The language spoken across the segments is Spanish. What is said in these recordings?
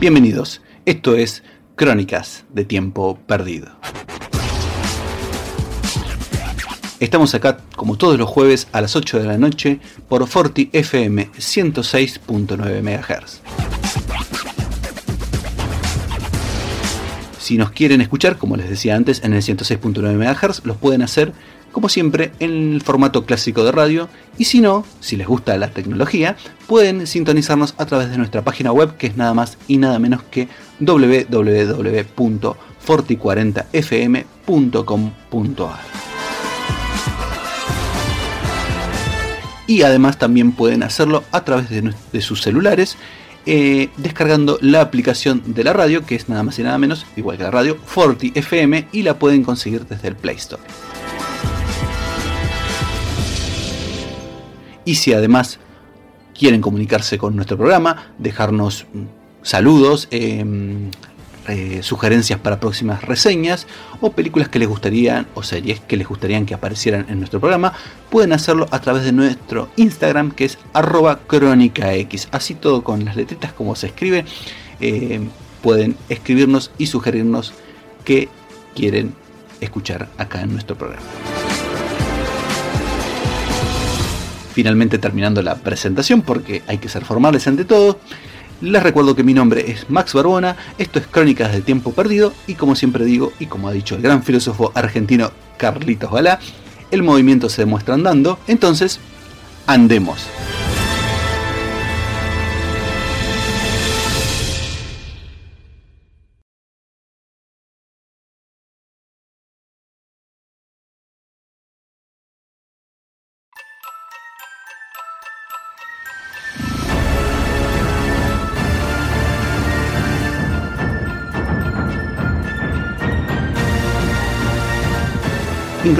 Bienvenidos, esto es Crónicas de Tiempo Perdido. Estamos acá como todos los jueves a las 8 de la noche por Forti FM 106.9 MHz. Si nos quieren escuchar, como les decía antes, en el 106.9 MHz, los pueden hacer como siempre, en el formato clásico de radio. Y si no, si les gusta la tecnología, pueden sintonizarnos a través de nuestra página web, que es nada más y nada menos que www.forti40fm.com.ar. Y además también pueden hacerlo a través de, sus celulares, eh, descargando la aplicación de la radio, que es nada más y nada menos, igual que la radio, Forti FM, y la pueden conseguir desde el Play Store. Y si además quieren comunicarse con nuestro programa, dejarnos mm, saludos, em, eh, sugerencias para próximas reseñas o películas que les gustarían o series que les gustarían que aparecieran en nuestro programa, pueden hacerlo a través de nuestro Instagram que es arroba crónicax. Así todo con las letritas como se escribe, em, pueden escribirnos y sugerirnos qué quieren escuchar acá en nuestro programa. Finalmente terminando la presentación porque hay que ser formales ante todo. Les recuerdo que mi nombre es Max Barbona, esto es Crónicas del Tiempo Perdido y como siempre digo y como ha dicho el gran filósofo argentino Carlitos Balá, el movimiento se demuestra andando, entonces andemos.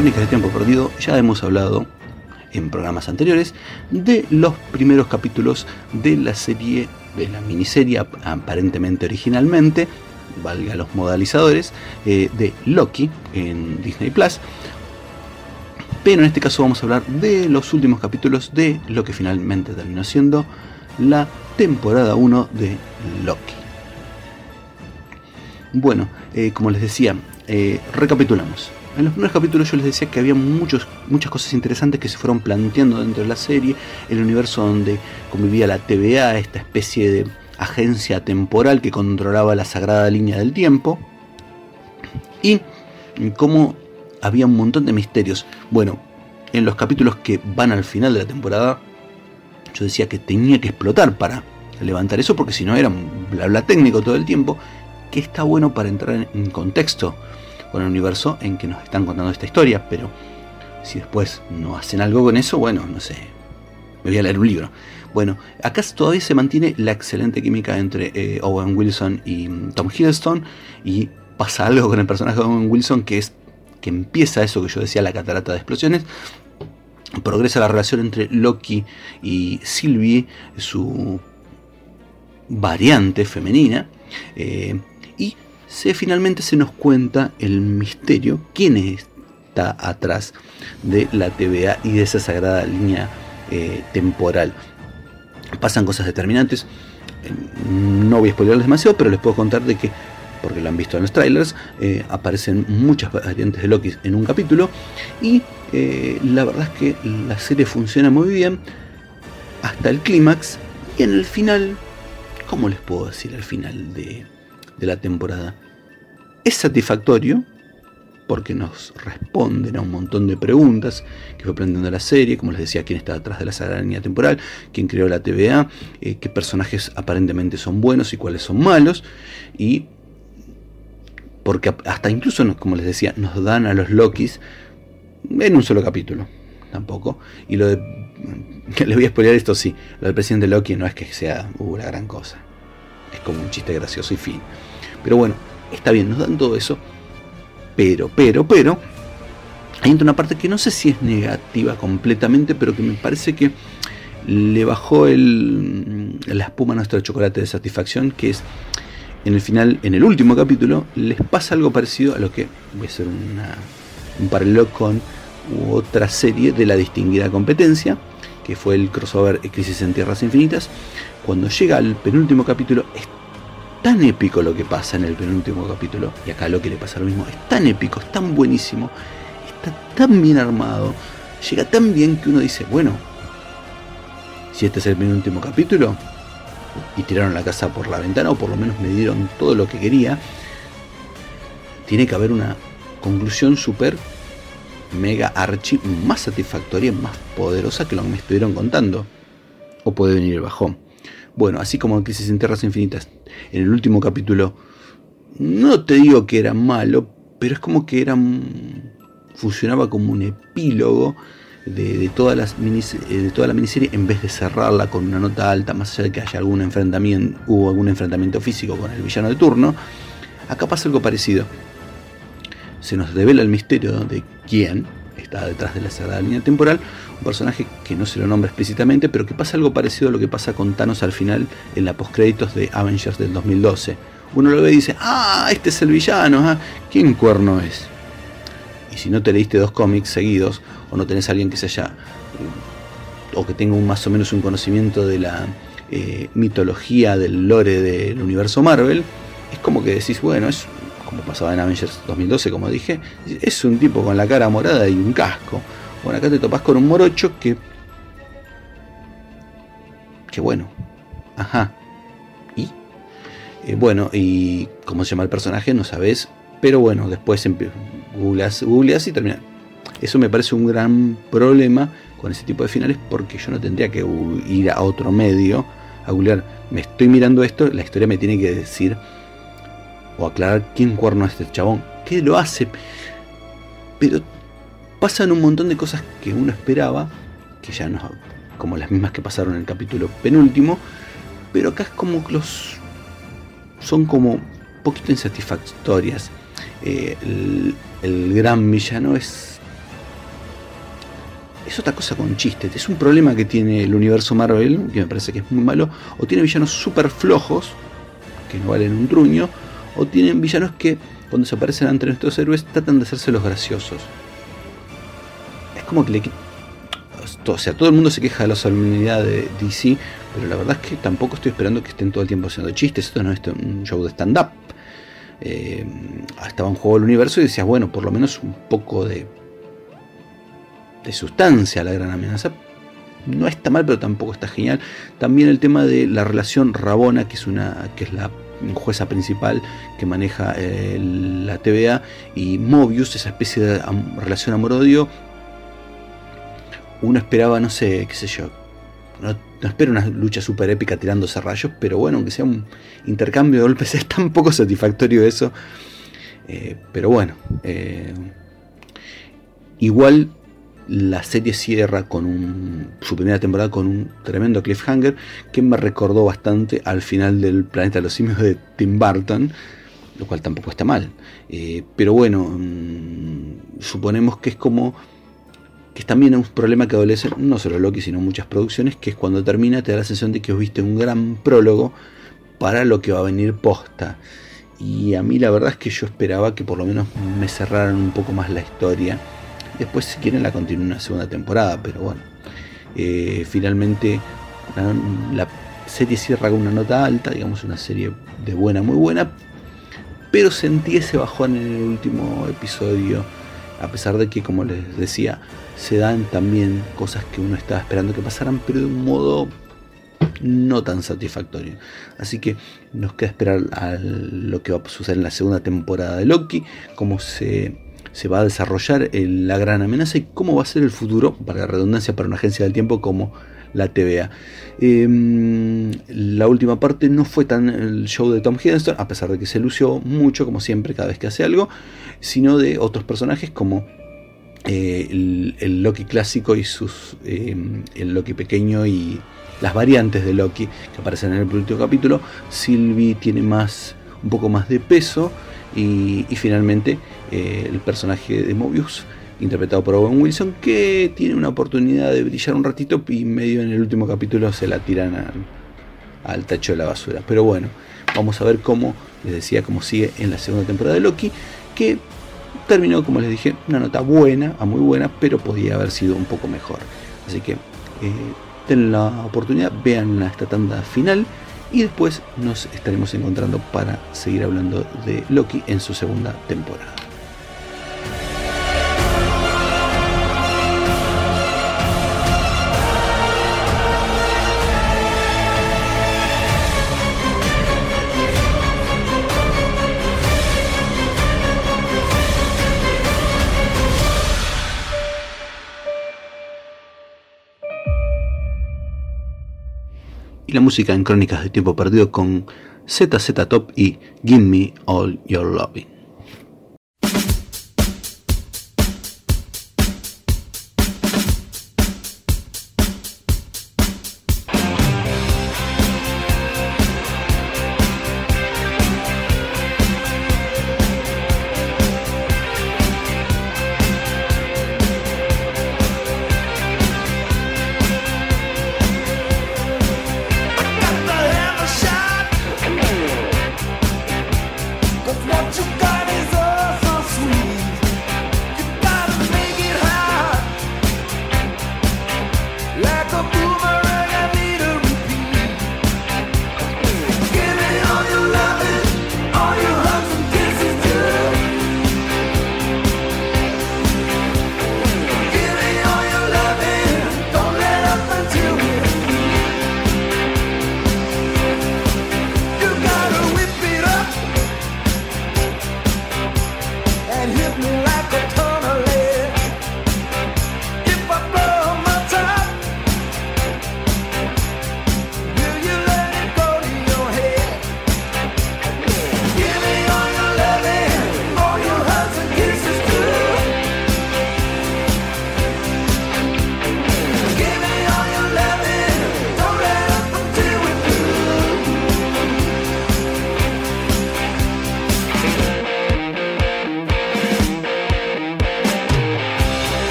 De Tiempo Perdido ya hemos hablado en programas anteriores de los primeros capítulos de la serie, de la miniserie aparentemente originalmente, valga los modalizadores, eh, de Loki en Disney Plus. Pero en este caso vamos a hablar de los últimos capítulos de lo que finalmente terminó siendo la temporada 1 de Loki. Bueno, eh, como les decía, eh, recapitulamos. En los primeros capítulos yo les decía que había muchos, muchas cosas interesantes que se fueron planteando dentro de la serie, el universo donde convivía la TVA, esta especie de agencia temporal que controlaba la sagrada línea del tiempo, y cómo había un montón de misterios. Bueno, en los capítulos que van al final de la temporada, yo decía que tenía que explotar para levantar eso, porque si no era un bla bla técnico todo el tiempo, que está bueno para entrar en contexto con el universo en que nos están contando esta historia, pero si después no hacen algo con eso, bueno, no sé, me voy a leer un libro. Bueno, acá todavía se mantiene la excelente química entre eh, Owen Wilson y mm, Tom Hiddleston y pasa algo con el personaje de Owen Wilson que es que empieza eso que yo decía, la catarata de explosiones, progresa la relación entre Loki y Sylvie, su variante femenina, eh, se finalmente se nos cuenta el misterio, quién está atrás de la TVA y de esa sagrada línea eh, temporal. Pasan cosas determinantes, eh, no voy a spoilerles demasiado, pero les puedo contar de que, porque lo han visto en los trailers, eh, aparecen muchas variantes de Loki en un capítulo y la verdad es que la serie funciona muy bien hasta el clímax y en el final, ¿cómo les puedo decir el final de, de la temporada. Es satisfactorio porque nos responden a un montón de preguntas que fue planteando la serie, como les decía, quién está detrás de la línea temporal, quién creó la TVA, eh, qué personajes aparentemente son buenos y cuáles son malos, y porque hasta incluso, como les decía, nos dan a los Lokis en un solo capítulo, tampoco, y lo de, les voy a spoiler esto sí, lo del presidente Loki no es que sea uh, la gran cosa, es como un chiste gracioso y fin. Pero bueno, está bien, nos dan todo eso. Pero, pero, pero, hay una parte que no sé si es negativa completamente, pero que me parece que le bajó el, la espuma a nuestro chocolate de satisfacción, que es en el final, en el último capítulo, les pasa algo parecido a lo que voy a hacer un paralelo con otra serie de la distinguida competencia, que fue el crossover Crisis en Tierras Infinitas. Cuando llega al penúltimo capítulo, tan épico lo que pasa en el penúltimo capítulo, y acá lo que le pasa lo mismo, es tan épico, es tan buenísimo, está tan bien armado, llega tan bien que uno dice, bueno, si este es el penúltimo capítulo, y tiraron la casa por la ventana, o por lo menos me dieron todo lo que quería, tiene que haber una conclusión súper mega archi más satisfactoria, más poderosa que lo que me estuvieron contando. O puede venir el bajón. Bueno, así como Crisis en Tierras Infinitas, en el último capítulo, no te digo que era malo, pero es como que era funcionaba como un epílogo de, todas las eh, de toda la miniserie en vez de cerrarla con una nota alta, más allá de que haya algún enfrentamiento, hubo algún enfrentamiento físico con el villano de turno, acá pasa algo parecido. Se nos revela el misterio de quién está detrás de la sagrada línea temporal, un personaje que no se lo nombra explícitamente, pero que pasa algo parecido a lo que pasa con Thanos al final en la postcréditos de Avengers del 2012. Uno lo ve y dice, ah, este es el villano, ¿ah? ¿quién cuerno es? Y si no te leíste dos cómics seguidos, o no tenés a alguien que se haya, eh, o que tenga un, más o menos un conocimiento de la eh, mitología, del lore del universo Marvel, es como que decís, bueno, es como pasaba en Avengers 2012, como dije, es un tipo con la cara morada y un casco. Bueno, acá te topas con un morocho que. Que bueno. Ajá. ¿Y? Eh, bueno, y cómo se llama el personaje, no sabes. Pero bueno, después googleas, googleas y termina. Eso me parece un gran problema con ese tipo de finales porque yo no tendría que ir a otro medio a googlear. Me estoy mirando esto, la historia me tiene que decir o aclarar quién cuerno es este chabón, que lo hace. Pero pasan un montón de cosas que uno esperaba, que ya no, como las mismas que pasaron en el capítulo penúltimo, pero acá es como los son como un poquito insatisfactorias. Eh, el, gran villano es es otra cosa con chistes. Es un problema que tiene el universo Marvel, que me parece que es muy malo, o tiene villanos súper flojos, que no valen un truño, o tienen villanos que cuando se aparecen ante nuestros héroes tratan de hacerse los graciosos. Como que le o sea, todo el mundo se queja de la solemnidad de DC, pero la verdad es que tampoco estoy esperando que estén todo el tiempo haciendo chistes. Esto no es un show de stand-up. Eh, estaba en juego el universo y decías, bueno, por lo menos un poco de, de sustancia a la gran amenaza. No está mal, pero tampoco está genial. También el tema de la relación Rabona, que es una, que es la jueza principal que maneja eh, la TVA, y Mobius, esa especie de relación amor-odio. Uno esperaba, no sé, qué sé yo, no, espero una lucha super épica tirándose rayos, pero bueno, aunque sea un intercambio de golpes, es tan poco satisfactorio eso. Eh, pero bueno, eh, igual la serie cierra con su primera temporada con un tremendo cliffhanger que me recordó bastante al final del Planeta de los Simios de Tim Burton, lo cual tampoco está mal. Eh, pero bueno, mm, suponemos que es como que es también un problema que adolece no solo Loki, sino muchas producciones, que es cuando termina te da la sensación de que viste un gran prólogo para lo que va a venir posta. Y a mí la verdad es que yo esperaba que por lo menos me cerraran un poco más la historia Después, si quieren, la continúen una segunda temporada, pero bueno. Eh, finalmente, la, serie cierra con una nota alta, digamos, una serie de buena, muy buena. Pero sentí ese bajón en el último episodio, a pesar de que, como les decía, se dan también cosas que uno estaba esperando que pasaran, pero de un modo no tan satisfactorio. Así que nos queda esperar a lo que va a suceder en la segunda temporada de Loki, cómo se se va a desarrollar la gran amenaza y cómo va a ser el futuro, para la redundancia, para una agencia del tiempo como la TVA. Em, la última parte no fue tan el show de Tom Hiddleston, a pesar de que se lució mucho, como siempre, cada vez que hace algo, sino de otros personajes como eh, el, Loki clásico y sus em, el Loki pequeño y las variantes de Loki que aparecen en el último capítulo. Sylvie tiene más un poco más de peso y, finalmente eh, el personaje de Mobius, interpretado por Owen Wilson, que tiene una oportunidad de brillar un ratito y medio en el último capítulo se la tiran al, al tacho de la basura. Pero bueno, vamos a ver cómo, les decía, cómo sigue en la segunda temporada de Loki, que terminó, como les dije, una nota buena, a muy buena, pero podía haber sido un poco mejor. Así que eh, la oportunidad, vean esta tanda final y después nos estaremos encontrando para seguir hablando de Loki en su segunda temporada. y la música en Crónicas de Tiempo Perdido con ZZ Top y Give Me All Your Loving.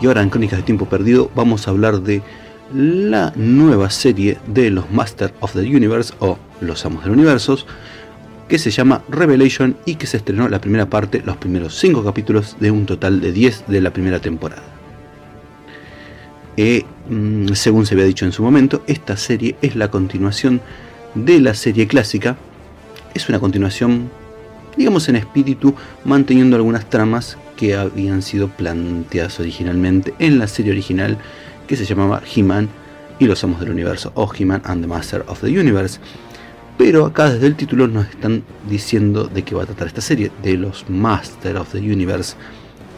Y ahora en Crónicas de Tiempo Perdido vamos a hablar de la nueva serie de los Masters of the Universe o los Amos del Universo que se llama Revelation y que se estrenó la primera parte, los primeros 5 capítulos de un total de 10 de la primera temporada. Eh, mm, según se había dicho en su momento, esta serie es la continuación de la serie clásica. Es una continuación, digamos en espíritu, manteniendo algunas tramas que habían sido planteadas originalmente en la serie original que se llamaba He-Man y los Amos del Universo, o He-Man and the Master of the Universe. Pero acá desde el título nos están diciendo de qué va a tratar esta serie, de los Master of the Universe.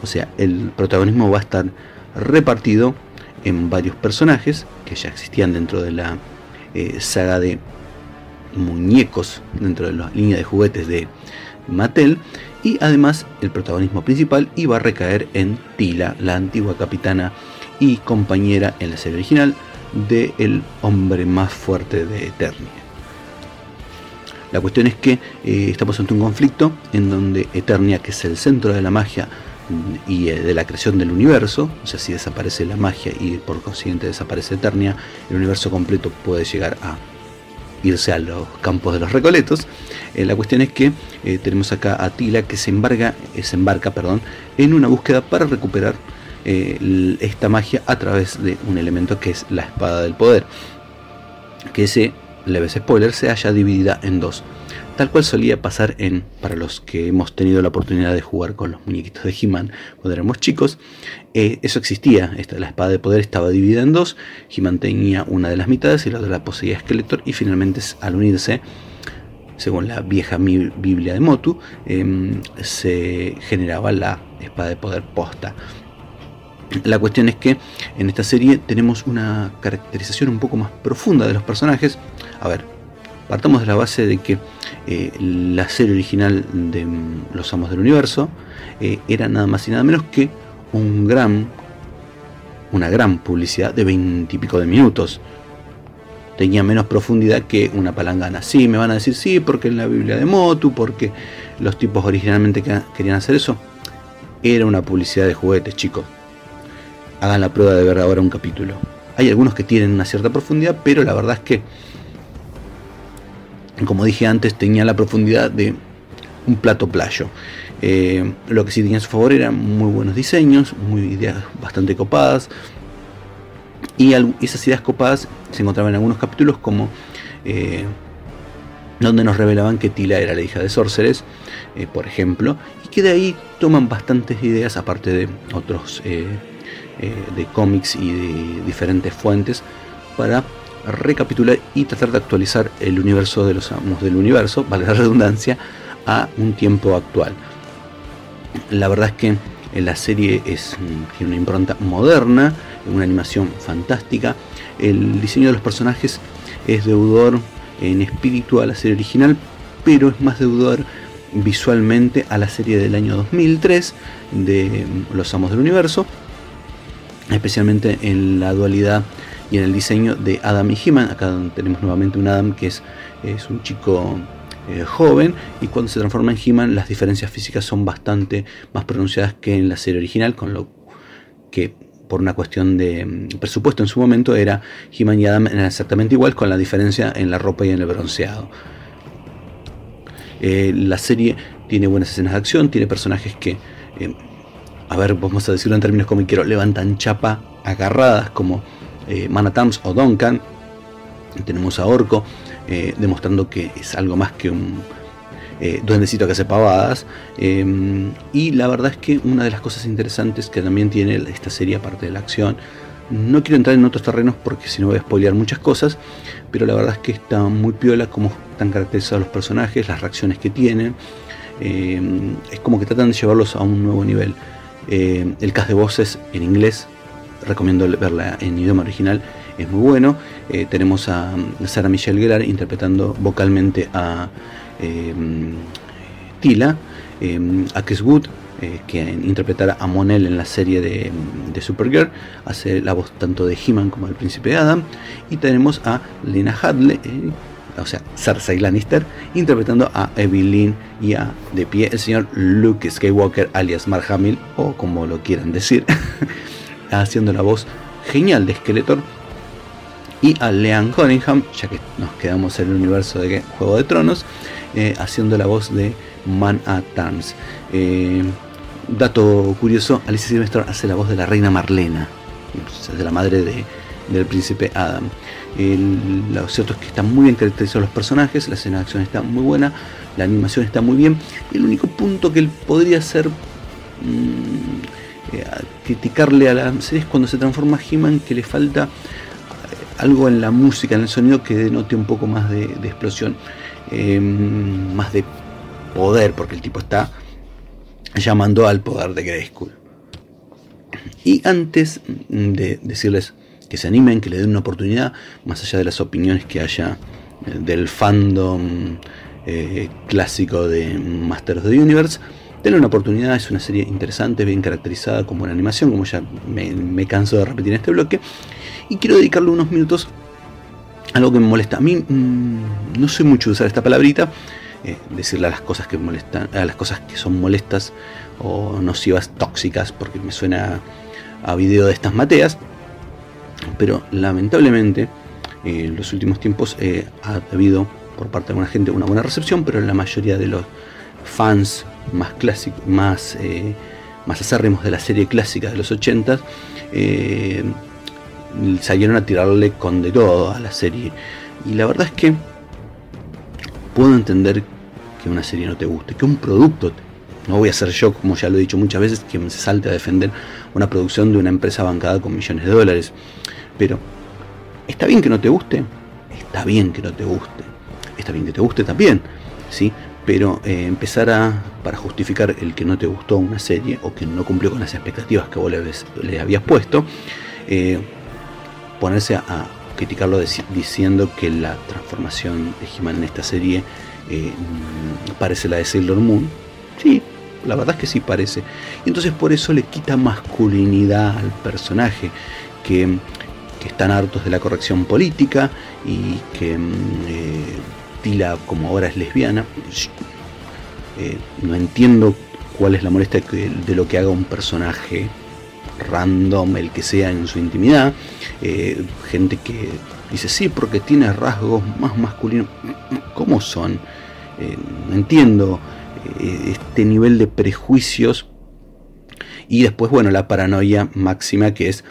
O sea, el protagonismo va a estar repartido en varios personajes que ya existían dentro de la eh, saga de muñecos, dentro de la línea de juguetes de Mattel. Y además el protagonismo principal iba a recaer en Tila, la antigua capitana y compañera en la serie original de el hombre más fuerte de Eternia. La cuestión es que eh, estamos ante un conflicto en donde Eternia, que es el centro de la magia y eh, de la creación del universo, o sea, si desaparece la magia y por consiguiente desaparece Eternia, el universo completo puede llegar a irse a los campos de los recoletos. Eh, la cuestión es que tenemos acá a Tila que se embarca, se embarca perdón, en una búsqueda para recuperar esta magia a través de un elemento que es la espada del poder. Que ese leves spoiler, se haya dividida en dos. Tal cual solía pasar en, para los que hemos tenido la oportunidad de jugar con los muñequitos de He-Man cuando éramos chicos, eh, eso existía, esta, la espada de poder estaba dividida en dos, He-Man tenía una de las mitades y la otra la poseía Skeletor y finalmente al unirse, según la vieja Biblia de Motu, em, se generaba la espada de poder posta. La cuestión es que en esta serie tenemos una caracterización un poco más profunda de los personajes. A ver, partamos de la base de que eh, la serie original de mm, Los Amos del Universo eh, era nada más y nada menos que un gran, una gran publicidad de veintipico de minutos. Tenía menos profundidad que una palangana. Sí, me van a decir sí, porque en la Biblia de Motu, porque los tipos originalmente querían hacer eso. Era una publicidad de juguetes, chicos hagan la prueba de ver ahora un capítulo. Hay algunos que tienen una cierta profundidad, pero la verdad es que, como dije antes, tenía la profundidad de un plato playo. Eh, lo que sí tenía a su favor eran muy buenos diseños, muy ideas bastante copadas. Y esas ideas copadas se encontraban en algunos capítulos como eh, donde nos revelaban que Tila era la hija de Sorceres, eh, por ejemplo, y que de ahí toman bastantes ideas, aparte de otros de cómics y de diferentes fuentes para recapitular y tratar de actualizar el universo de los amos del universo, vale la redundancia, a un tiempo actual. La verdad es que la serie es, mm, tiene una impronta moderna, una animación fantástica. El diseño de los personajes es deudor en espíritu a la serie original, pero es más deudor visualmente a la serie del año 2003 de mm, Los Amos del Universo, especialmente en la dualidad y en el diseño de Adam y He-Man. Acá tenemos nuevamente un Adam que es, es un chico eh, joven y cuando se transforma en He-Man las diferencias físicas son bastante más pronunciadas que en la serie original, con lo que por una cuestión de mm, presupuesto en su momento era He-Man y Adam eran exactamente igual con la diferencia en la ropa y en el bronceado. Eh, la serie tiene buenas escenas de acción, tiene personajes que eh, a ver, vamos a decirlo en términos como quiero, levantan chapa agarradas como eh, Manatams o Duncan. Tenemos a Orco eh, demostrando que es algo más que un eh, duendecito que hace pavadas. Em, y la verdad es que una de las cosas interesantes que también tiene esta serie, aparte de la acción, no quiero entrar en otros terrenos porque si no voy a spoilear muchas cosas, pero la verdad es que está muy piola como están caracterizados los personajes, las reacciones que tienen. Em, es como que tratan de llevarlos a un nuevo nivel. Eh, el cast de voces en inglés, recomiendo verla en idioma original, es muy bueno. Eh, tenemos a Sarah Michelle Gellar interpretando vocalmente a eh, Tila, a Chris Wood, que interpretará a Monel en la serie de, Supergirl, hace la voz tanto de He-Man como del Príncipe Adam. Y tenemos a Lena Hadley, o sea, Cersei Lannister, interpretando a Evelyn y a de pie el señor Luke Skywalker, alias Mark Hamill, o como lo quieran decir, haciendo la voz genial de Skeletor. y a Leanne Cunningham, ya que nos quedamos en el universo de Juego de Tronos, eh, haciendo la voz de Man at Arms. Eh, dato curioso, Alicia Silvestre hace la voz de la reina Marlena, de la madre del príncipe Adam. lo cierto es que están muy bien caracterizados los personajes, la escena de acción está muy buena, la animación está muy bien. El único punto que él podría ser mm, eh, criticarle a la es cuando se transforma He-Man que le falta algo en la música, en el sonido que denote un poco más de, explosión, em, más de poder, porque el tipo está llamando al poder de Grayskull. Y antes de decirles que se animen, que le den una oportunidad, más allá de las opiniones que haya eh, del fandom eh, clásico de Masters of the Universe, denle una oportunidad, es una serie interesante, bien caracterizada, con buena animación, como ya me, canso de repetir en este bloque, y quiero dedicarle unos minutos a algo que me molesta. A mí mm, no soy mucho usar esta palabrita, eh, decirle a las cosas que molestan, a las cosas que son molestas o nocivas, tóxicas, porque me suena a video de estas mateas. Pero lamentablemente eh, en los últimos tiempos eh, ha habido por parte de alguna gente una buena recepción, pero la mayoría de los fans más clásicos, más, más acérrimos de la serie clásica de los 80 salieron a tirarle con de todo a la serie. Y la verdad es que puedo entender que una serie no te guste, que un producto, no voy a ser yo, como ya lo he dicho muchas veces, que se salte a defender una producción de una empresa bancada con millones de dólares. Pero, ¿está bien que no te guste? Está bien que no te guste. Está bien que te guste también, ¿sí? Pero eh, empezar a, para justificar el que no te gustó una serie o que no cumplió con las expectativas que vos le, habías puesto, eh, ponerse a, criticarlo diciendo que la transformación de He-Man en esta serie eh, parece la de Sailor Moon. Sí, la verdad es que sí parece. Y entonces por eso le quita masculinidad al personaje, que, están hartos de la corrección política y que mm, eh, Como ahora es lesbiana. Eh, no entiendo cuál es la molestia de lo que haga un personaje random, el que sea en su intimidad, eh, gente que dice sí porque tiene rasgos más masculinos, ¿cómo son? Eh, no entiendo este nivel de prejuicios y después, bueno, la paranoia máxima que es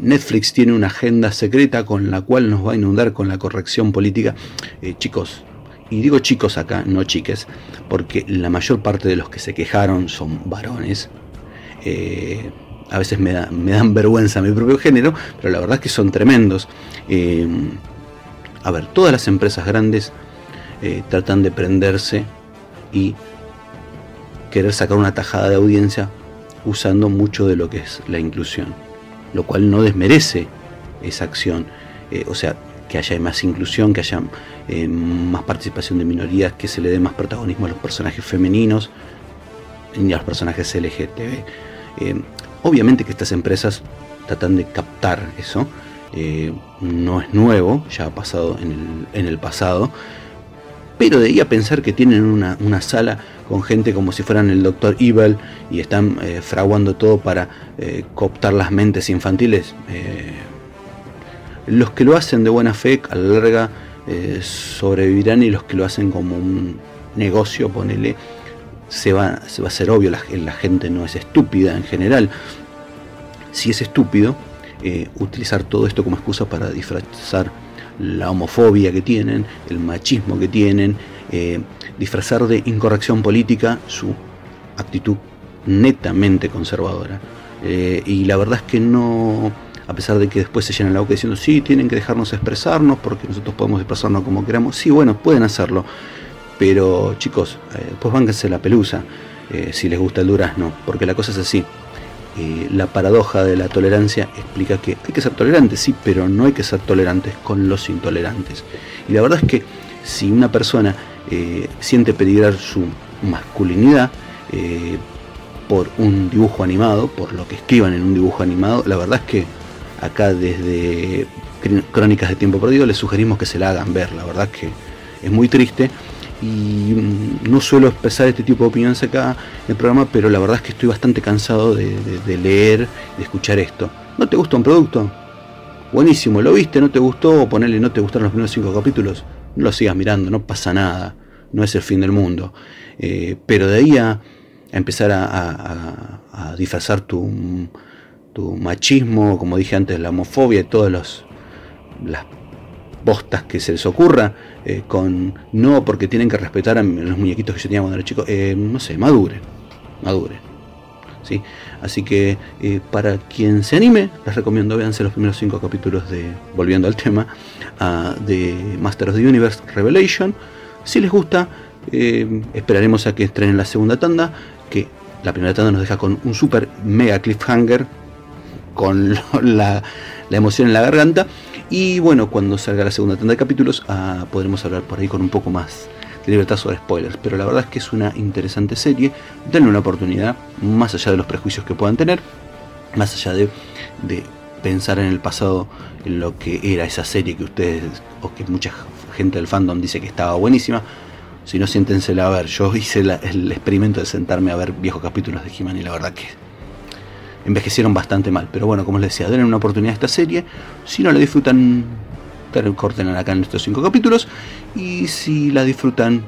Netflix tiene una agenda secreta con la cual nos va a inundar con la corrección política. chicos, y digo chicos acá, no chiques, porque la mayor parte de los que se quejaron son varones a veces me, dan vergüenza mi propio género, pero la verdad es que son tremendos. Eh, a ver, todas las empresas grandes eh, tratan de prenderse y querer sacar una tajada de audiencia usando mucho de lo que es la inclusión, lo cual no desmerece esa acción. Eh, o sea, que haya más inclusión, que haya más participación de minorías, que se le dé más protagonismo a los personajes femeninos y a los personajes LGTB. Obviamente que estas empresas tratan de captar eso. Eh, no es nuevo, ya ha pasado en el, pasado. Pero de ahí a pensar que tienen una, sala con gente como si fueran el Doctor Evil y están eh, fraguando todo para eh, cooptar las mentes infantiles. los que lo hacen de buena fe a la larga sobrevivirán y los que lo hacen como un negocio, ponele, se va, se va a hacer obvio, la, gente no es estúpida en general. Si es estúpido, eh, utilizar todo esto como excusa para disfrazar la homofobia que tienen, el machismo que tienen, eh, disfrazar de incorrección política su actitud netamente conservadora. Eh, y la verdad es que no, a pesar de que después se llenan la boca diciendo, sí, tienen que dejarnos expresarnos porque nosotros podemos expresarnos como queramos, sí, bueno, pueden hacerlo, pero chicos, eh, pues vánganse la pelusa si les gusta el durazno, porque la cosa es así. Eh, la paradoja de la tolerancia explica que hay que ser tolerantes, sí, pero no hay que ser tolerantes con los intolerantes. Y la verdad es que si una persona siente peligrar su masculinidad por un dibujo animado, por lo que escriban en un dibujo animado, la verdad es que acá desde Crónicas de Tiempo Perdido les sugerimos que se la hagan ver, la verdad es que es muy triste y no suelo expresar este tipo de opiniones acá en el programa, pero la verdad es que estoy bastante cansado de, leer, de escuchar esto. ¿No te gusta un producto? buenísimo, lo viste, no te gustó, ponerle no te gustaron los primeros cinco capítulos, no lo sigas mirando, no pasa nada, no es el fin del mundo. Eh, pero de ahí a, empezar a, disfrazar tu, tu, machismo, como dije antes, la homofobia y todas las postas que se les ocurra, eh, con no porque tienen que respetar a los muñequitos que yo tenía cuando era chico, eh, no sé, madure, madure. ¿sí? Así que eh, para quien se anime, les recomiendo véanse los primeros cinco capítulos de, volviendo al tema, ah, de Master of the Universe Revelation. Si les gusta, esperaremos a que estrenen la segunda tanda, que la primera tanda nos deja con un super mega cliffhanger, con la, la emoción en la garganta. Y bueno, cuando salga la segunda tanda de capítulos, ah, podremos hablar por ahí con un poco más de libertad sobre spoilers. Pero la verdad es que es una interesante serie. Denle una oportunidad, más allá de los prejuicios que puedan tener, más allá de, pensar en el pasado, en lo que era esa serie que ustedes, o que mucha gente del fandom dice que estaba buenísima. Si no, siéntensela a ver. Yo hice el experimento de sentarme a ver viejos capítulos de He-Man y la verdad que envejecieron bastante mal. Pero bueno, como les decía, denle una oportunidad a esta serie. Si no la disfrutan, corten acá en estos cinco capítulos. Y si la disfrutan,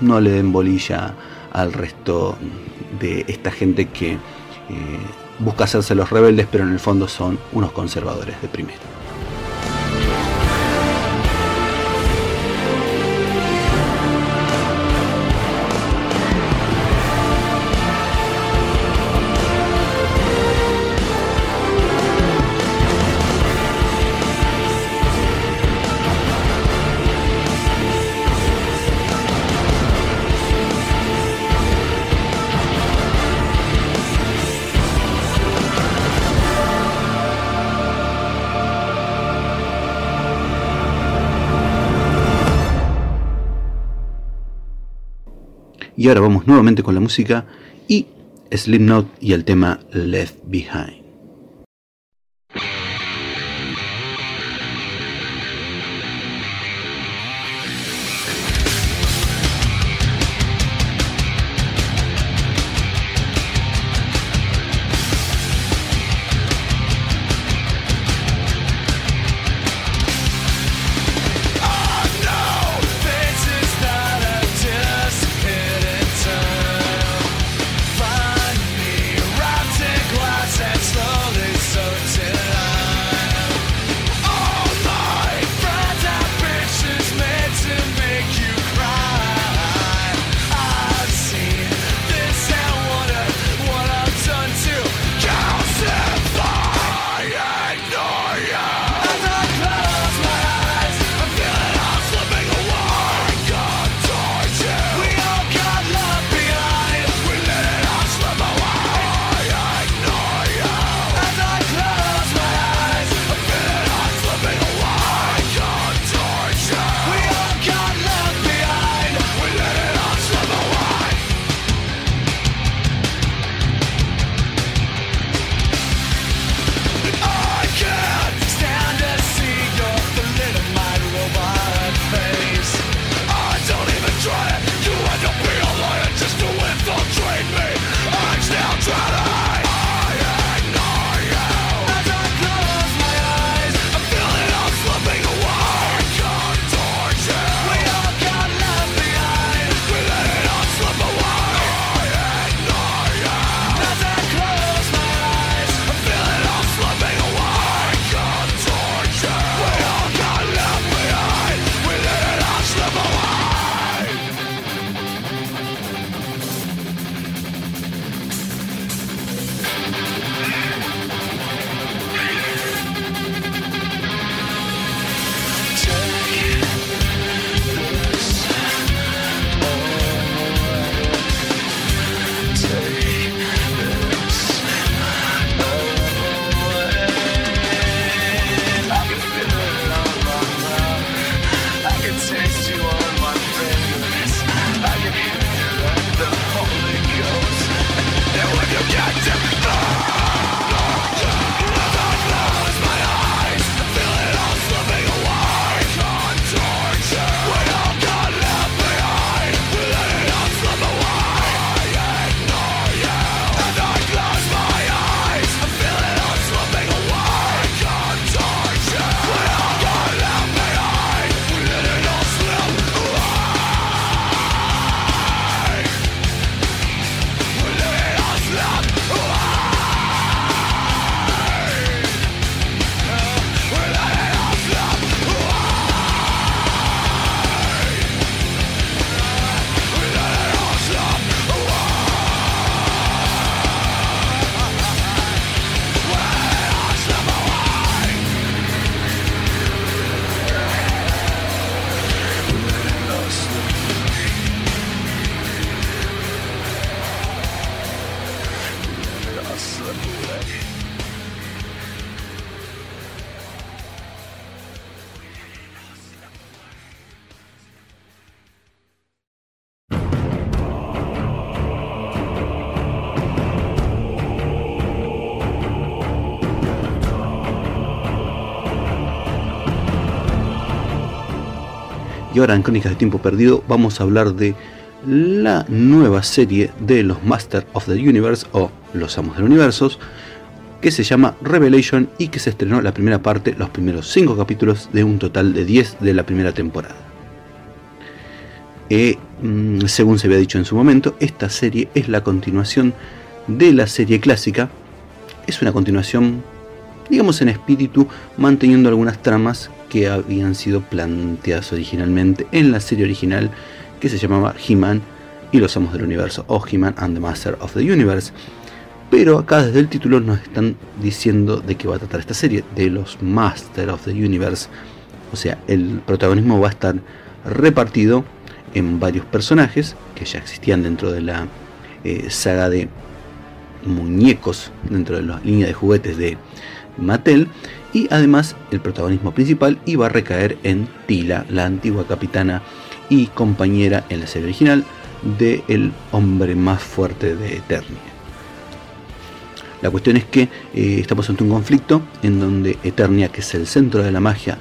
no le den bolilla al resto de esta gente que eh, busca hacerse los rebeldes, pero en el fondo son unos conservadores de primera. Y ahora vamos nuevamente con la música y Slipknot y el tema Left Behind. Ahora en Crónicas de Tiempo Perdido vamos a hablar de la nueva serie de los Masters of the Universe o los Amos del Universo que se llama Revelation y que se estrenó la primera parte, los primeros 5 capítulos de un total de 10 de la primera temporada. Eh, mm, según se había dicho en su momento, esta serie es la continuación de la serie clásica. Es una continuación, digamos en espíritu, manteniendo algunas tramas que habían sido planteadas originalmente en la serie original que se llamaba He-Man y los Amos del Universo o He-Man and the Master of the Universe pero acá desde el título nos están diciendo de qué va a tratar esta serie, de los Master of the Universe. O sea, el protagonismo va a estar repartido en varios personajes que ya existían dentro de la eh, saga de muñecos, dentro de la línea de juguetes de Mattel. Y además el protagonismo principal iba a recaer en Tila, la antigua capitana y compañera en la serie original de El hombre más fuerte de Eternia. La cuestión es que eh, estamos ante un conflicto en donde Eternia, que es el centro de la magia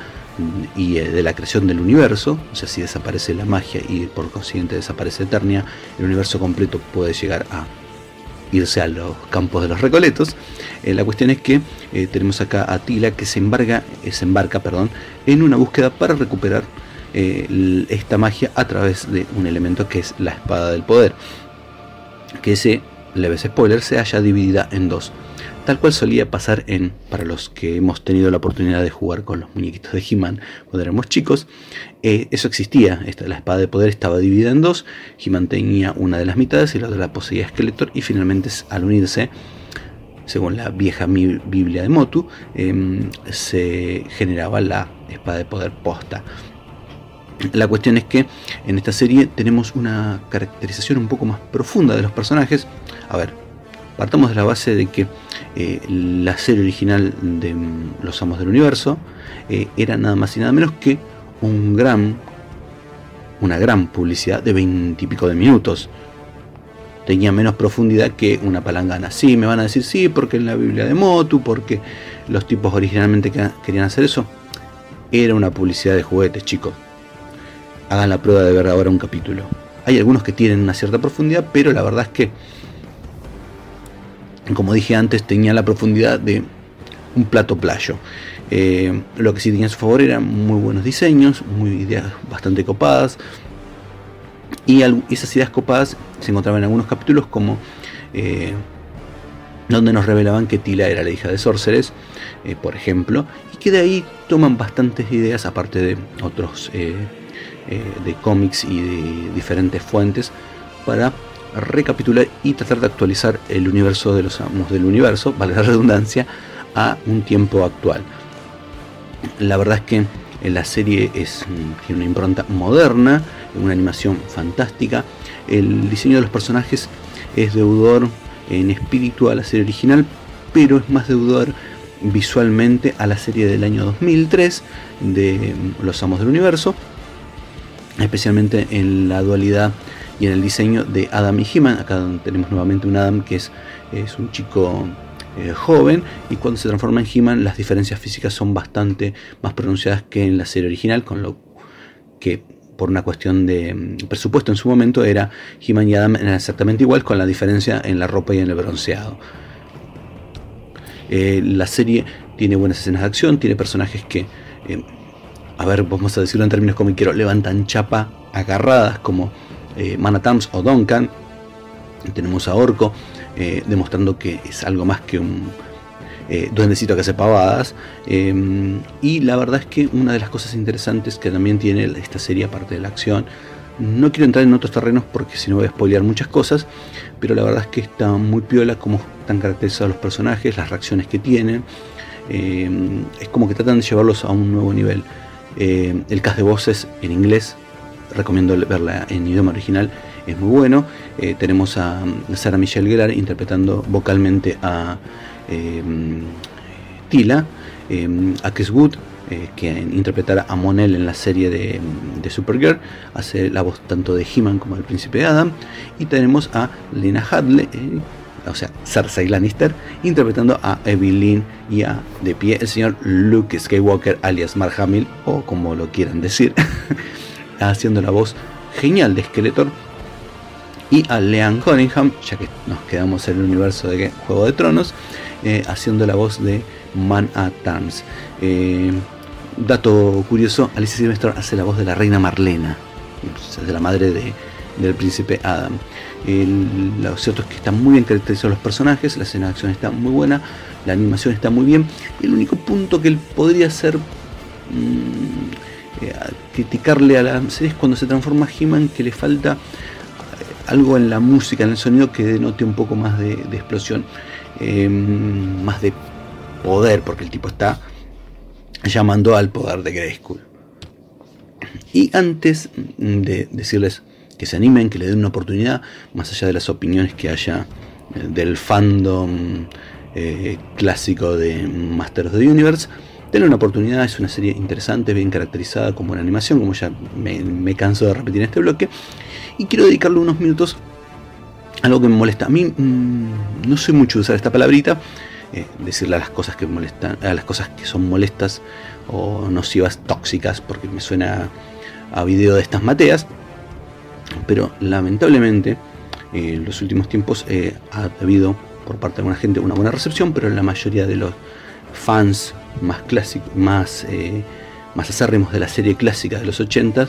y eh, de la creación del universo, o sea, si desaparece la magia y por consiguiente desaparece Eternia, el universo completo puede llegar a irse a los campos de los recoletos. Eh, la cuestión es que tenemos acá a Tila que se, embarga, se embarca perdón, en una búsqueda para recuperar esta magia a través de un elemento que es la espada del poder. Que ese leves spoilers, se haya dividida en dos. Tal cual solía pasar en, para los que hemos tenido la oportunidad de jugar con los muñequitos de He-Man cuando éramos chicos, eh, eso existía, esta, la espada de poder estaba dividida en dos, He-Man tenía una de las mitades y la otra la poseía Skeletor y finalmente al unirse, según la vieja Biblia de Motu, em, se generaba la espada de poder posta. La cuestión es que en esta serie tenemos una caracterización un poco más profunda de los personajes. A ver, partamos de la base de que eh, la serie original de Los Amos del Universo eh, era nada más y nada menos que un gran, una gran publicidad de veintipico de minutos. Tenía menos profundidad que una palangana. Sí, me van a decir sí, porque en la Biblia de Motu, porque los tipos originalmente querían hacer eso. Era una publicidad de juguetes, chicos hagan la prueba de ver ahora un capítulo. Hay algunos que tienen una cierta profundidad, pero la verdad es que, como dije antes, tenía la profundidad de un plato playo. Eh, lo que sí tenía a su favor eran muy buenos diseños, muy ideas bastante copadas. Y esas ideas copadas se encontraban en algunos capítulos como eh, donde nos revelaban que Tila era la hija de Sorceres, eh, por ejemplo, y que de ahí toman bastantes ideas, aparte de otros de cómics y de diferentes fuentes para recapitular y tratar de actualizar el universo de los amos del universo, vale la redundancia, a un tiempo actual. La verdad es que la serie es, mm, tiene una impronta moderna, una animación fantástica. El diseño de los personajes es deudor en espíritu a la serie original, pero es más deudor visualmente a la serie del año 2003 de mm, Los Amos del Universo, especialmente en la dualidad y en el diseño de Adam y He-Man. Acá tenemos nuevamente un Adam que es, es un chico eh, joven y cuando se transforma en He-Man las diferencias físicas son bastante más pronunciadas que en la serie original, con lo que por una cuestión de mm, presupuesto en su momento era He-Man y Adam eran exactamente igual con la diferencia en la ropa y en el bronceado. Eh, la serie tiene buenas escenas de acción, tiene personajes que eh, a ver, vamos a decirlo en términos como quiero, levantan chapa agarradas como eh, Manatams o Duncan. Tenemos a Orco eh, demostrando que es algo más que un eh, duendecito que hace pavadas. Em, y la verdad es que una de las cosas interesantes que también tiene esta serie, aparte de la acción, no quiero entrar en otros terrenos porque si no voy a spoilear muchas cosas, pero la verdad es que está muy piola como están caracterizados los personajes, las reacciones que tienen. Em, es como que tratan de llevarlos a un nuevo nivel. Eh, el cast de voces en inglés, recomiendo verla en idioma original, es muy bueno. Eh, tenemos a Sarah Michelle Gellar interpretando vocalmente a eh, Tila, a Chris Wood, que interpretará a Monel en la serie de, de, Supergirl, hace la voz tanto de He-Man como del Príncipe Adam. Y tenemos a Lena Hadley o sea, Cersei Lannister, interpretando a Evelyn y a de pie el señor Luke Skywalker, alias Mark Hamill, o como lo quieran decir. haciendo la voz genial de Skeletor. Y a Leanne Cunningham, ya que nos quedamos en el universo de Juego de Tronos, eh, haciendo la voz de Man at Arms. Eh, dato curioso, Alicia Silvestre hace la voz de la reina Marlena, de la madre del príncipe Adam. lo cierto es que están muy bien caracterizados los personajes, la escena de acción está muy buena, la animación está muy bien. El único punto que él podría ser eh, criticarle a la serie es cuando se transforma He-Man que le falta algo en la música, en el sonido que denote un poco más de, explosión, em, más de poder, porque el tipo está llamando al poder de Grayskull. Y antes de decirles que se animen, que le den una oportunidad, más allá de las opiniones que haya eh, del fandom eh, clásico de Masters of the Universe, denle una oportunidad, es una serie interesante, bien caracterizada, con buena animación, como ya me canso de repetir en este bloque. Y quiero dedicarle unos minutos a algo que me molesta. A mí mm, no soy mucho usar esta palabrita, eh, decirle a las cosas que molestan, a las cosas que son molestas o nocivas, tóxicas, porque me suena a video de estas mateas. Pero lamentablemente, eh, en los últimos tiempos eh, ha habido por parte de alguna gente una buena recepción, pero la mayoría de los fans más clásicos, más, más acérrimos de la serie clásica de los 80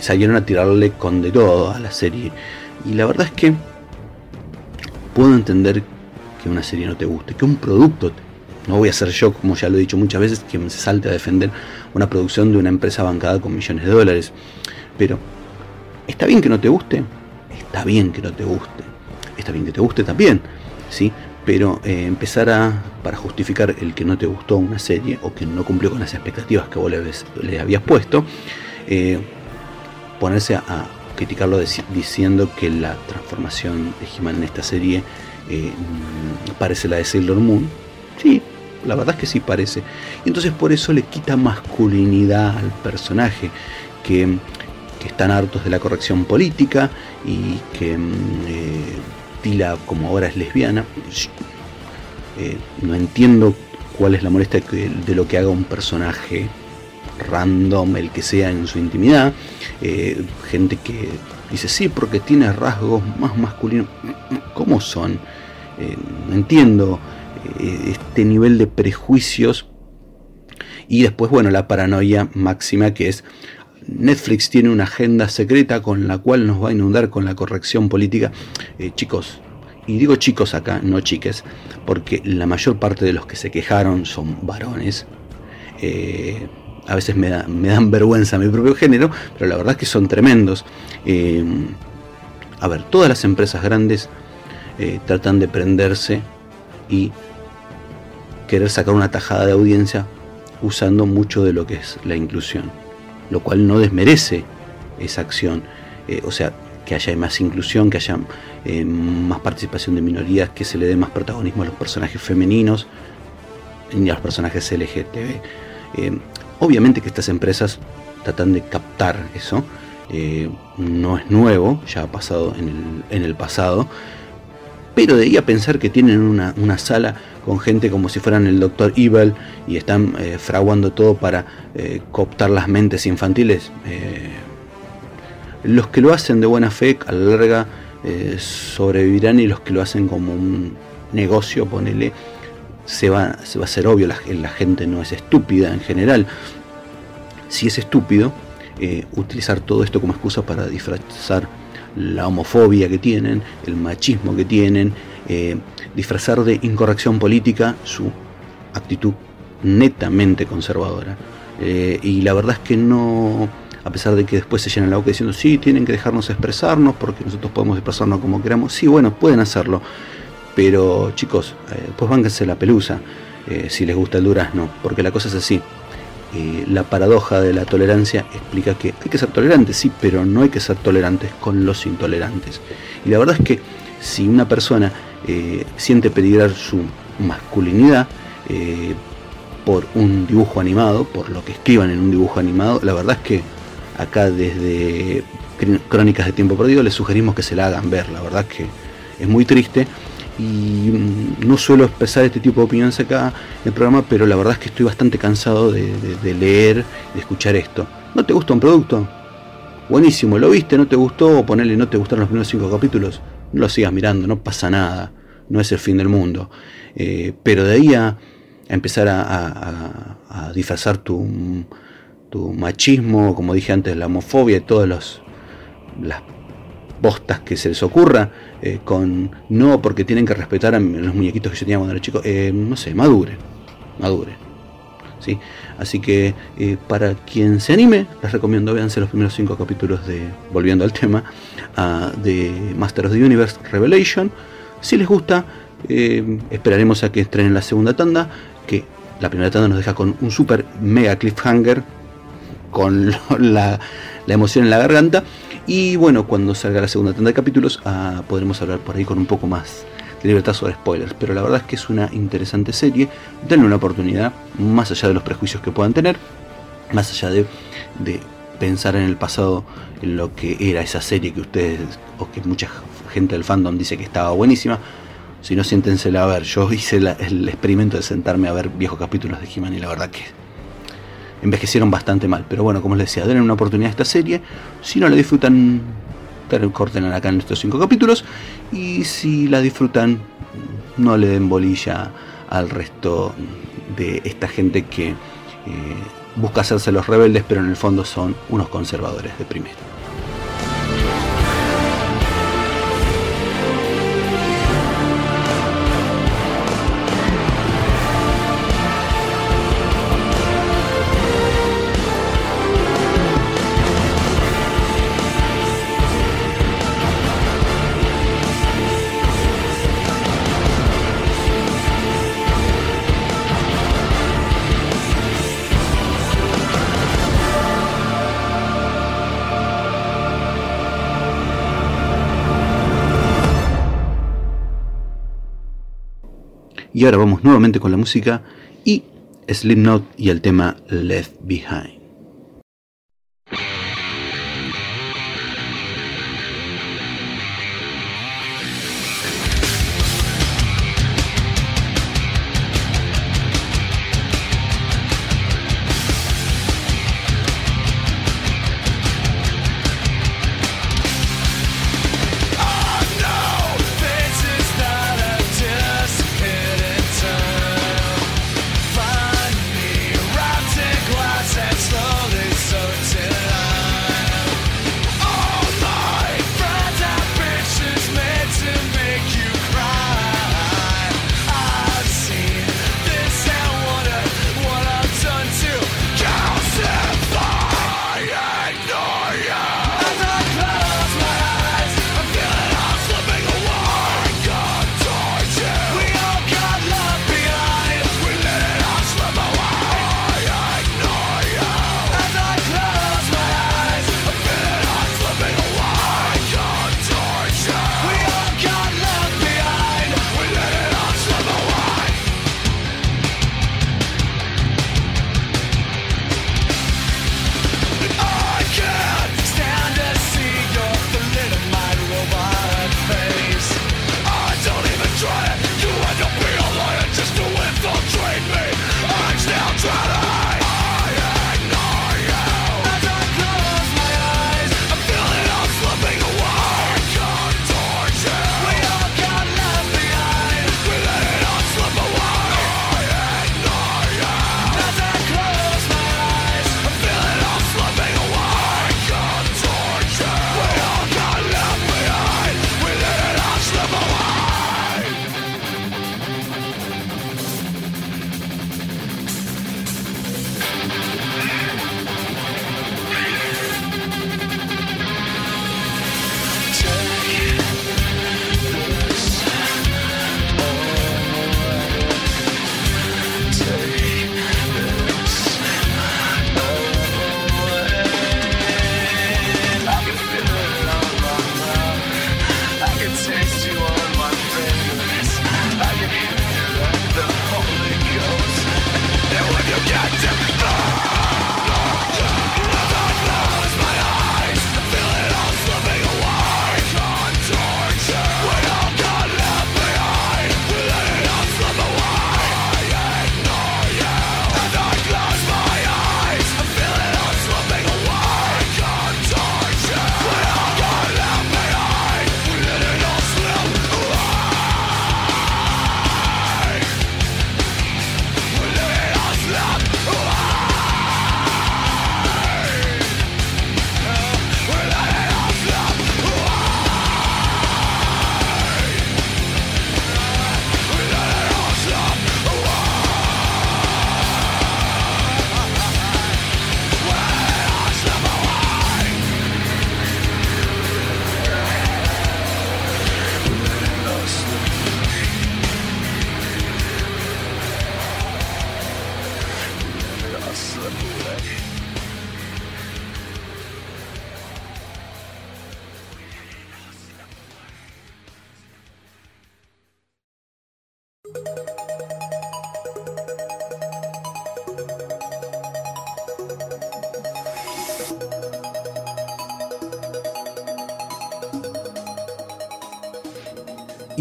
salieron a tirarle con de todo a la serie. Y la verdad es que puedo entender que una serie no te guste, que un producto, no voy a ser yo, como ya lo he dicho muchas veces, que se salte a defender una producción de una empresa bancada con millones de dólares. Pero, ¿está bien que no te guste? Está bien que no te guste. Está bien que te guste también, ¿sí? Pero eh, empezar a, para justificar el que no te gustó una serie o que no cumplió con las expectativas que vos le, habías puesto, eh, ponerse a, criticarlo diciendo que la transformación de he en esta serie eh, mm, parece la de Sailor Moon. Sí, la verdad es que sí parece. Y entonces por eso le quita masculinidad al personaje, que, están hartos de la corrección política y que mm, Como ahora es lesbiana. Eh, no entiendo cuál es la molestia de lo que haga un personaje random, el que sea en su intimidad, eh, gente que dice sí porque tiene rasgos más masculinos, ¿cómo son? Eh, no entiendo este nivel de prejuicios y después, bueno, la paranoia máxima que es Netflix tiene una agenda secreta con la cual nos va a inundar con la corrección política. chicos, y digo chicos acá, no chiques, porque la mayor parte de los que se quejaron son varones a veces me, dan vergüenza mi propio género, pero la verdad es que son tremendos. Eh, a ver, todas las empresas grandes eh, tratan de prenderse y querer sacar una tajada de audiencia usando mucho de lo que es la inclusión, lo cual no desmerece esa acción. Eh, o sea, que haya más inclusión, que haya más participación de minorías, que se le dé más protagonismo a los personajes femeninos y a los personajes LGTB. Obviamente que estas empresas tratan de captar eso. Eh, no es nuevo, ya ha pasado en el, pasado. Pero de ahí a pensar que tienen una, sala con gente como si fueran el Doctor Evil y están eh, fraguando todo para eh, cooptar las mentes infantiles. los que lo hacen de buena fe a la larga sobrevivirán y los que lo hacen como un negocio, ponele, se va, va a hacer obvio, la, la, gente no es estúpida en general. Si es estúpido, eh, utilizar todo esto como excusa para disfrazar la homofobia que tienen, el machismo que tienen, eh, disfrazar de incorrección política su actitud netamente conservadora. Eh, y la verdad es que no, a pesar de que después se llenan la boca diciendo, sí, tienen que dejarnos expresarnos porque nosotros podemos expresarnos como queramos, sí, bueno, pueden hacerlo, pero chicos, pues vánganse la pelusa si les gusta el durazno, porque la cosa es así. Eh, la paradoja de la tolerancia explica que hay que ser tolerantes, sí, pero no hay que ser tolerantes con los intolerantes. Y la verdad es que si una persona eh, siente peligrar su masculinidad por un dibujo animado, por lo que escriban en un dibujo animado, la verdad es que acá desde Crónicas de Tiempo Perdido les sugerimos que se la hagan ver, la verdad es que es muy triste y mm, no suelo expresar este tipo de opiniones acá en el programa, pero la verdad es que estoy bastante cansado de, leer, de escuchar esto. ¿No te gusta un producto? Buenísimo, ¿lo viste? ¿No te gustó? O ponele, no te gustaron los primeros cinco capítulos. No lo sigas mirando, no pasa nada. No es el fin del mundo. Eh, pero de ahí a, empezar a, disfrazar tu, machismo, como dije antes, la homofobia y todas las postas que se les ocurra, eh, con no porque tienen que respetar a los muñequitos que yo tenía cuando era chico, eh, no sé, madure, madure. ¿sí? Así que eh, para quien se anime, les recomiendo véanse los primeros cinco capítulos de, volviendo al tema, ah, de Master of the Universe Revelation. Si les gusta, esperaremos a que estrenen la segunda tanda, que la primera tanda nos deja con un super mega cliffhanger, con la, la emoción en la garganta. Y bueno, cuando salga la segunda tanda de capítulos, ah, podremos hablar por ahí con un poco más libertad sobre spoilers, pero la verdad es que es una interesante serie, denle una oportunidad, más allá de los prejuicios que puedan tener, más allá de, pensar en el pasado, en lo que era esa serie que ustedes, o que mucha gente del fandom dice que estaba buenísima, si no siéntensela a ver, yo hice el experimento de sentarme a ver viejos capítulos de He-Man y la verdad que envejecieron bastante mal, pero bueno, como les decía, denle una oportunidad a esta serie, si no la disfrutan corten acá en estos cinco capítulos. Y si la disfrutan no le den bolilla al resto de esta gente que eh, busca hacerse los rebeldes pero en el fondo son unos conservadores de primera. Y ahora vamos nuevamente con la música y Slipknot y el tema Left Behind.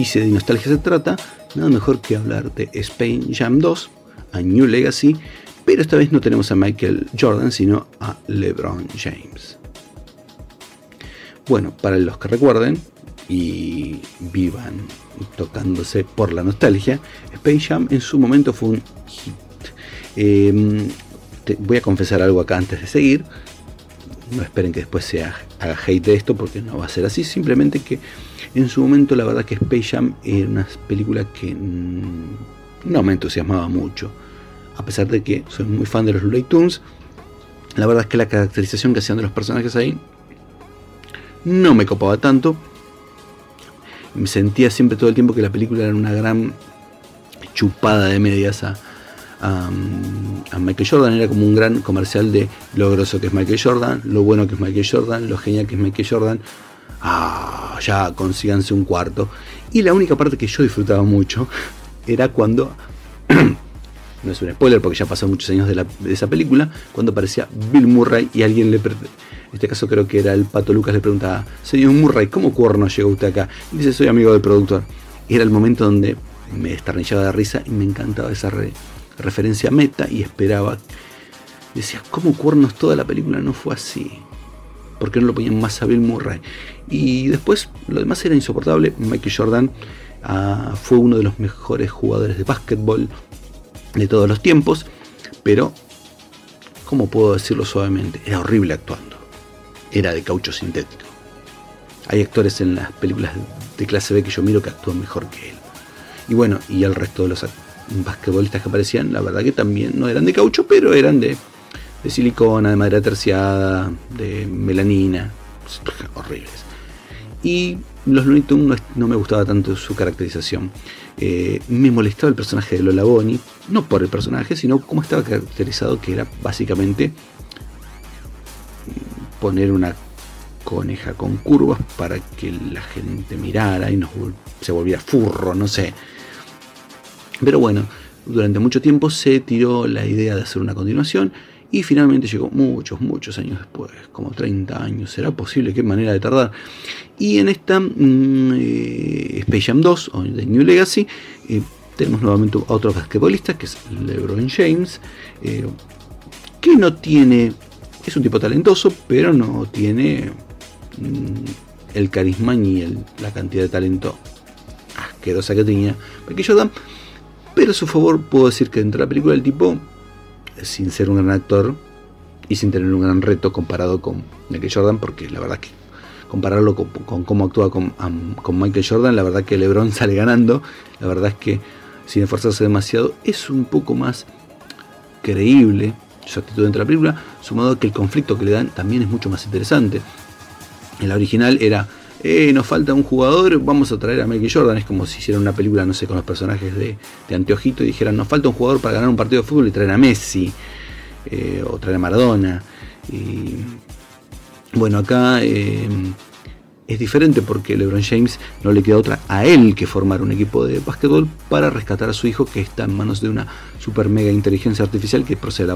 Y si de nostalgia se trata, nada mejor que hablar de Spain Jam 2, a New Legacy, pero esta vez no tenemos a Michael Jordan, sino a LeBron James. Bueno, para los que recuerden y vivan tocándose por la nostalgia, Space Jam en su momento fue un hit. Em, voy a confesar algo acá antes de seguir. No esperen que después se haga hate de esto porque no va a ser así. Simplemente que en su momento la verdad que Space Jam era una película que no me entusiasmaba mucho. A pesar de que soy muy fan de los Looney Tunes, la verdad es que la caracterización que hacían de los personajes ahí no me copaba tanto. Me sentía siempre todo el tiempo que la película era una gran chupada de medias a, a, Michael Jordan. Era como un gran comercial de lo grosso que es Michael Jordan, lo bueno que es Michael Jordan, lo genial que es Michael Jordan ah, ya consíganse un cuarto. Y la única parte que yo disfrutaba mucho era cuando, no es un spoiler porque ya pasó muchos años de, esa película, cuando aparecía Bill Murray y alguien le... En este caso creo que era el Pato Lucas, le preguntaba, señor Murray, ¿cómo cuerno llegó usted acá? Y dice, soy amigo del productor. Y era el momento donde me destarnillaba de risa y me encantaba esa referencia meta y esperaba. Decía, ¿cómo cuernos toda la película no fue así? ¿Por qué no lo ponían más a Bill Murray? Y después lo demás era insoportable. Michael Jordan ah, fue uno de los mejores jugadores de básquetbol de todos los tiempos, pero, ¿cómo puedo decirlo suavemente? Era horrible actuando. Era de caucho sintético. Hay actores en las películas de clase B que yo miro que actúan mejor que él. Y bueno, y el resto de los basquetbolistas que aparecían, la verdad que también no eran de caucho, pero eran de de silicona, de madera terciada, de melanina, horribles. Y los Looney Tunes no, me gustaba tanto su caracterización. Eh, me molestaba el personaje de Lola Bonnie, no por el personaje, sino cómo estaba caracterizado, que era básicamente poner una coneja con curvas para que la gente mirara y nos, se volviera furro, no sé. Pero bueno, durante mucho tiempo se tiró la idea de hacer una continuación y finalmente llegó muchos, muchos años después, como 30 años. ¿Será posible? ¿Qué manera de tardar? Y en esta mm, eh, Space Jam 2, o de New Legacy, eh, tenemos nuevamente a otro basquetbolista, que es LeBron James, eh, que no tiene, es un tipo talentoso, pero no tiene mm, el carisma ni la cantidad de talento asquerosa que tenía Michael Jordan. Pero a su favor puedo decir que dentro de la película el tipo sin ser un gran actor y sin tener un gran reto comparado con Michael Jordan, porque la verdad que compararlo con, cómo actúa con, Michael Jordan, la verdad que LeBron sale ganando, la verdad es que sin esforzarse demasiado es un poco más creíble su actitud dentro de la película, sumado a que el conflicto que le dan también es mucho más interesante. En la original era eh, nos falta un jugador, vamos a traer a Michael Jordan. Es como si hicieran una película, no sé, con los personajes de, Anteojito y dijeran, nos falta un jugador para ganar un partido de fútbol y traer a Messi, eh, o traer a Maradona. Y bueno, acá eh, es diferente porque LeBron James no le queda otra a él que formar un equipo de básquetbol para rescatar a su hijo que está en manos de una super mega inteligencia artificial que posee,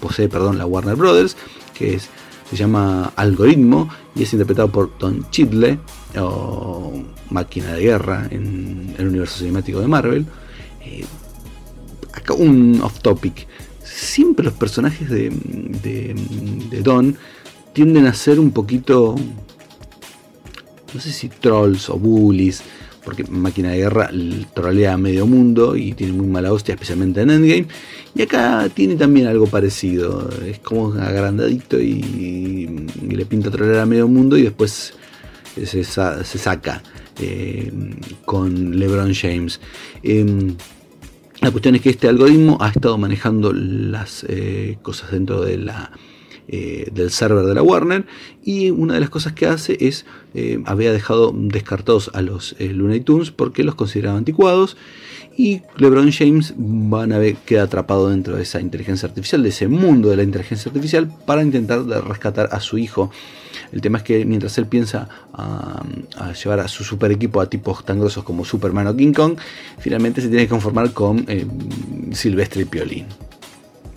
posee perdón, la Warner Brothers, que es se llama Algoritmo y es interpretado por Don Chidle o Máquina de Guerra en el universo cinemático de Marvel. Eh, acá un off topic. Siempre los personajes de, de, Don tienden a ser un poquito, no sé si trolls o bullies, porque Máquina de Guerra trolea a medio mundo y tiene muy mala hostia, especialmente en Endgame. Y acá tiene también algo parecido, es como agrandadito y, le pinta trolear a medio mundo y después se, saca eh, con LeBron James. Em, la cuestión es que este algoritmo ha estado manejando las eh, cosas dentro de la eh, del server de la Warner y una de las cosas que hace es eh, había dejado descartados a los eh, Looney Tunes porque los consideraba anticuados y LeBron James van a ver, queda atrapado dentro de esa inteligencia artificial, de ese mundo de la inteligencia artificial, para intentar rescatar a su hijo. El tema es que mientras él piensa a, llevar a su super equipo a tipos tan grosos como Superman o King Kong, finalmente se tiene que conformar con eh, Silvestre y Piolín.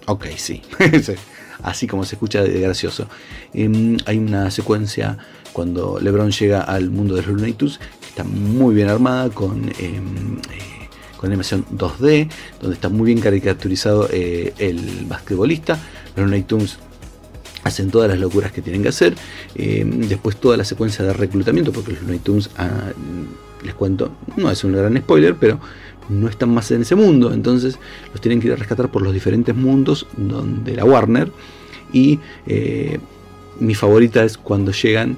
Ok, sí. Así como se escucha de gracioso. Em, hay una secuencia cuando LeBron llega al mundo de los Looney que está muy bien armada con em, eh, con animación 2D, donde está muy bien caricaturizado eh, el basquetbolista. Los Looney hacen todas las locuras que tienen que hacer. Eh, después toda la secuencia de reclutamiento, porque los Looney ah, les cuento, no es un gran spoiler, pero no están más en ese mundo. Entonces los tienen que ir a rescatar por los diferentes mundos donde la Warner. Y eh, mi favorita es cuando llegan,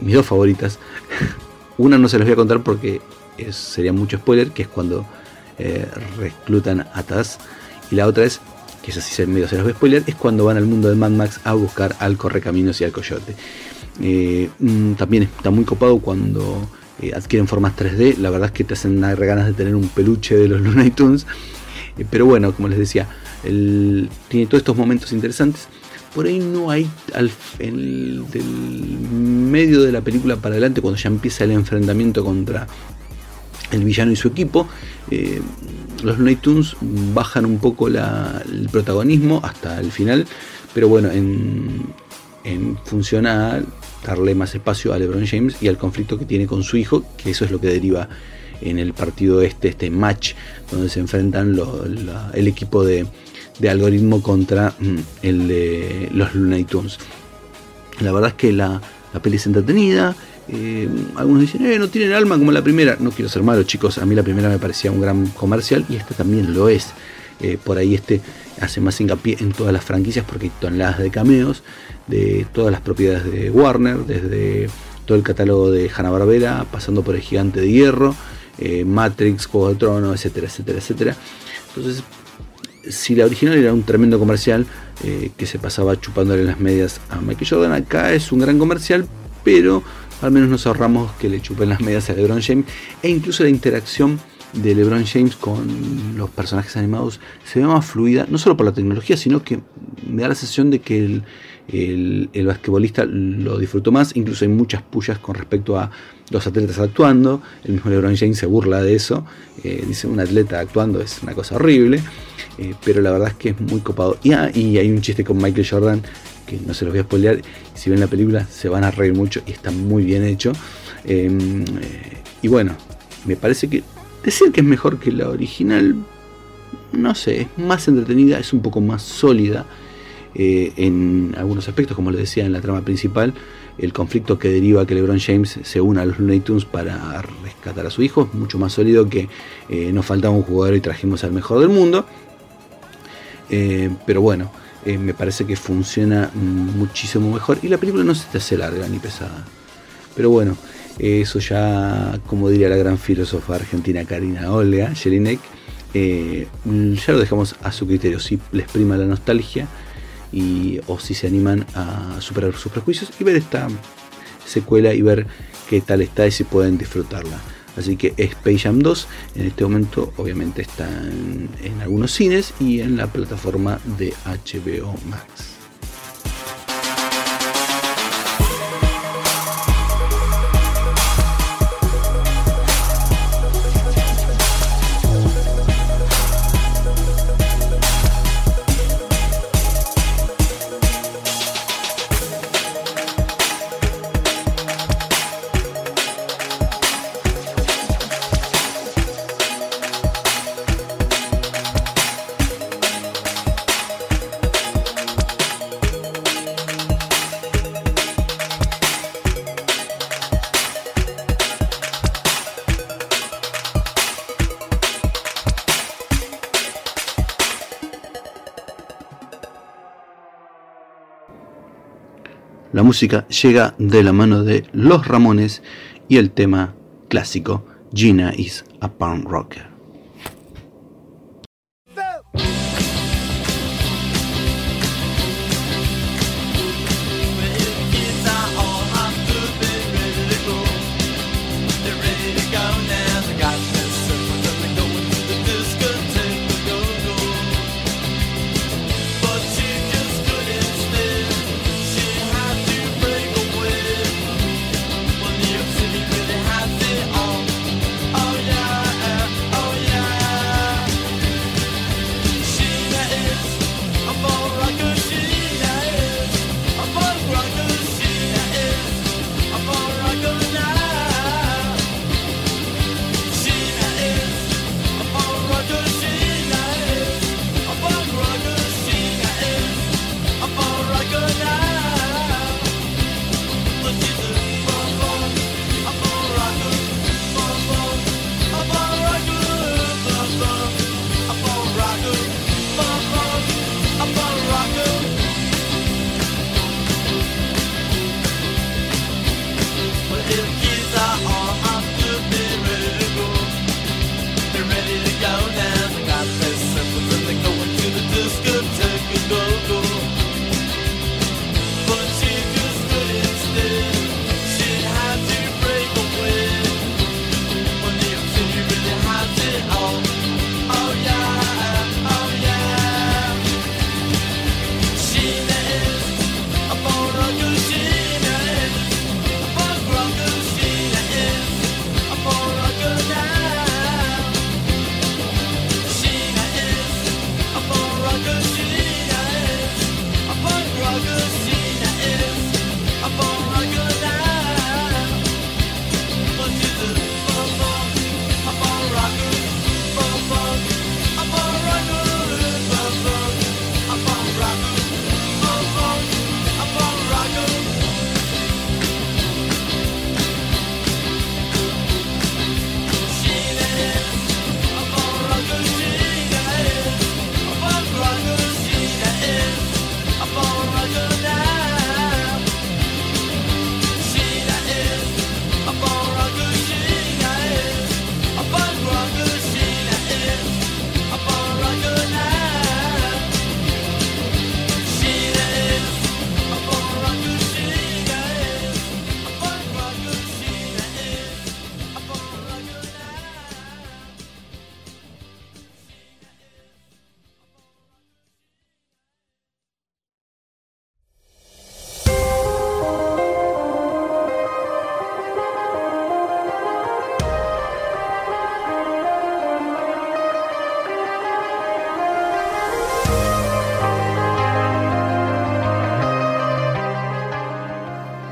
mis dos favoritas. Una no se las voy a contar porque sería mucho spoiler, que es cuando eh, reclutan a Taz. Y la otra es, que es así medio se los voy a spoiler, es cuando van al mundo de Mad Max a buscar al Correcaminos y al Coyote. Eh, mm, también está muy copado cuando eh, adquieren formas 3D. La verdad es que te hacen dar ganas de tener un peluche de los Looney Tunes. pero bueno, como les decía, tiene todos estos momentos interesantes. Por ahí no hay al, del medio de la película para adelante, cuando ya empieza el enfrentamiento contra el villano y su equipo. Eh, los Looney Tunes bajan un poco el protagonismo hasta el final, pero bueno, en, en darle más espacio a LeBron James y al conflicto que tiene con su hijo, que eso es lo que deriva en el partido este, este match, donde se enfrentan el equipo de, algoritmo contra mm, el de los Looney Tunes. La verdad es que la, la peli es entretenida, eh, algunos dicen, eh, no tienen alma como la primera. No quiero ser malo, chicos. A mí la primera me parecía un gran comercial y este también lo es. Eh, por ahí este hace más hincapié en todas las franquicias porque hay toneladas de cameos de todas las propiedades de Warner, desde todo el catálogo de Hanna-Barbera, pasando por el Gigante de Hierro, Matrix, Juego de Tronos, etcétera, etcétera, etcétera. Entonces, si la original era un tremendo comercial que se pasaba chupándole las medias a Michael Jordan, acá es un gran comercial, pero al menos nos ahorramos que le chupen las medias a LeBron James e incluso la interacción de LeBron James con los personajes animados se ve más fluida, no solo por la tecnología, sino que me da la sensación de que el, el, basquetbolista lo disfrutó más, incluso hay muchas pullas con respecto a los atletas actuando, el mismo LeBron James se burla de eso, eh, dice un atleta actuando es una cosa horrible, eh, pero la verdad es que es muy copado. Y, ah, y hay un chiste con Michael Jordan que no se los voy a spoilear, si ven la película se van a reír mucho y está muy bien hecho. Em, eh, y bueno, me parece que decir que es mejor que la original, no sé, es más entretenida, es un poco más sólida eh, en algunos aspectos, como les decía en la trama principal, el conflicto que deriva que LeBron James se una a los Looney para rescatar a su hijo, es mucho más sólido que eh, nos faltaba un jugador y trajimos al mejor del mundo. pero bueno, eh, me parece que funciona muchísimo mejor y la película no se te hace larga ni pesada. Pero bueno, eso ya, como diría la gran filósofa argentina Karina Olga Jelinek, eh, ya lo dejamos a su criterio, si les prima la nostalgia y, o si se animan a superar sus prejuicios y ver esta secuela y ver qué tal está y si pueden disfrutarla. Así que Space Jam 2 en este momento obviamente está en algunos cines y en la plataforma de HBO Max. La música llega de la mano de Los Ramones y el tema clásico Gina is a Punk Rocker.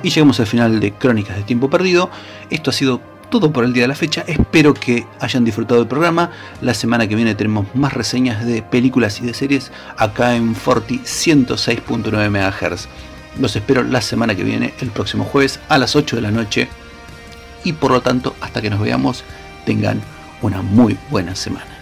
Y llegamos al final de Crónicas de Tiempo Perdido. Esto ha sido todo por el día de la fecha. Espero que hayan disfrutado del programa. La semana que viene tenemos más reseñas de películas y de series acá en Forti 106.9 MHz. Los espero la semana que viene, el próximo jueves a las 8 de la noche. Y por lo tanto, hasta que nos veamos, tengan una muy buena semana.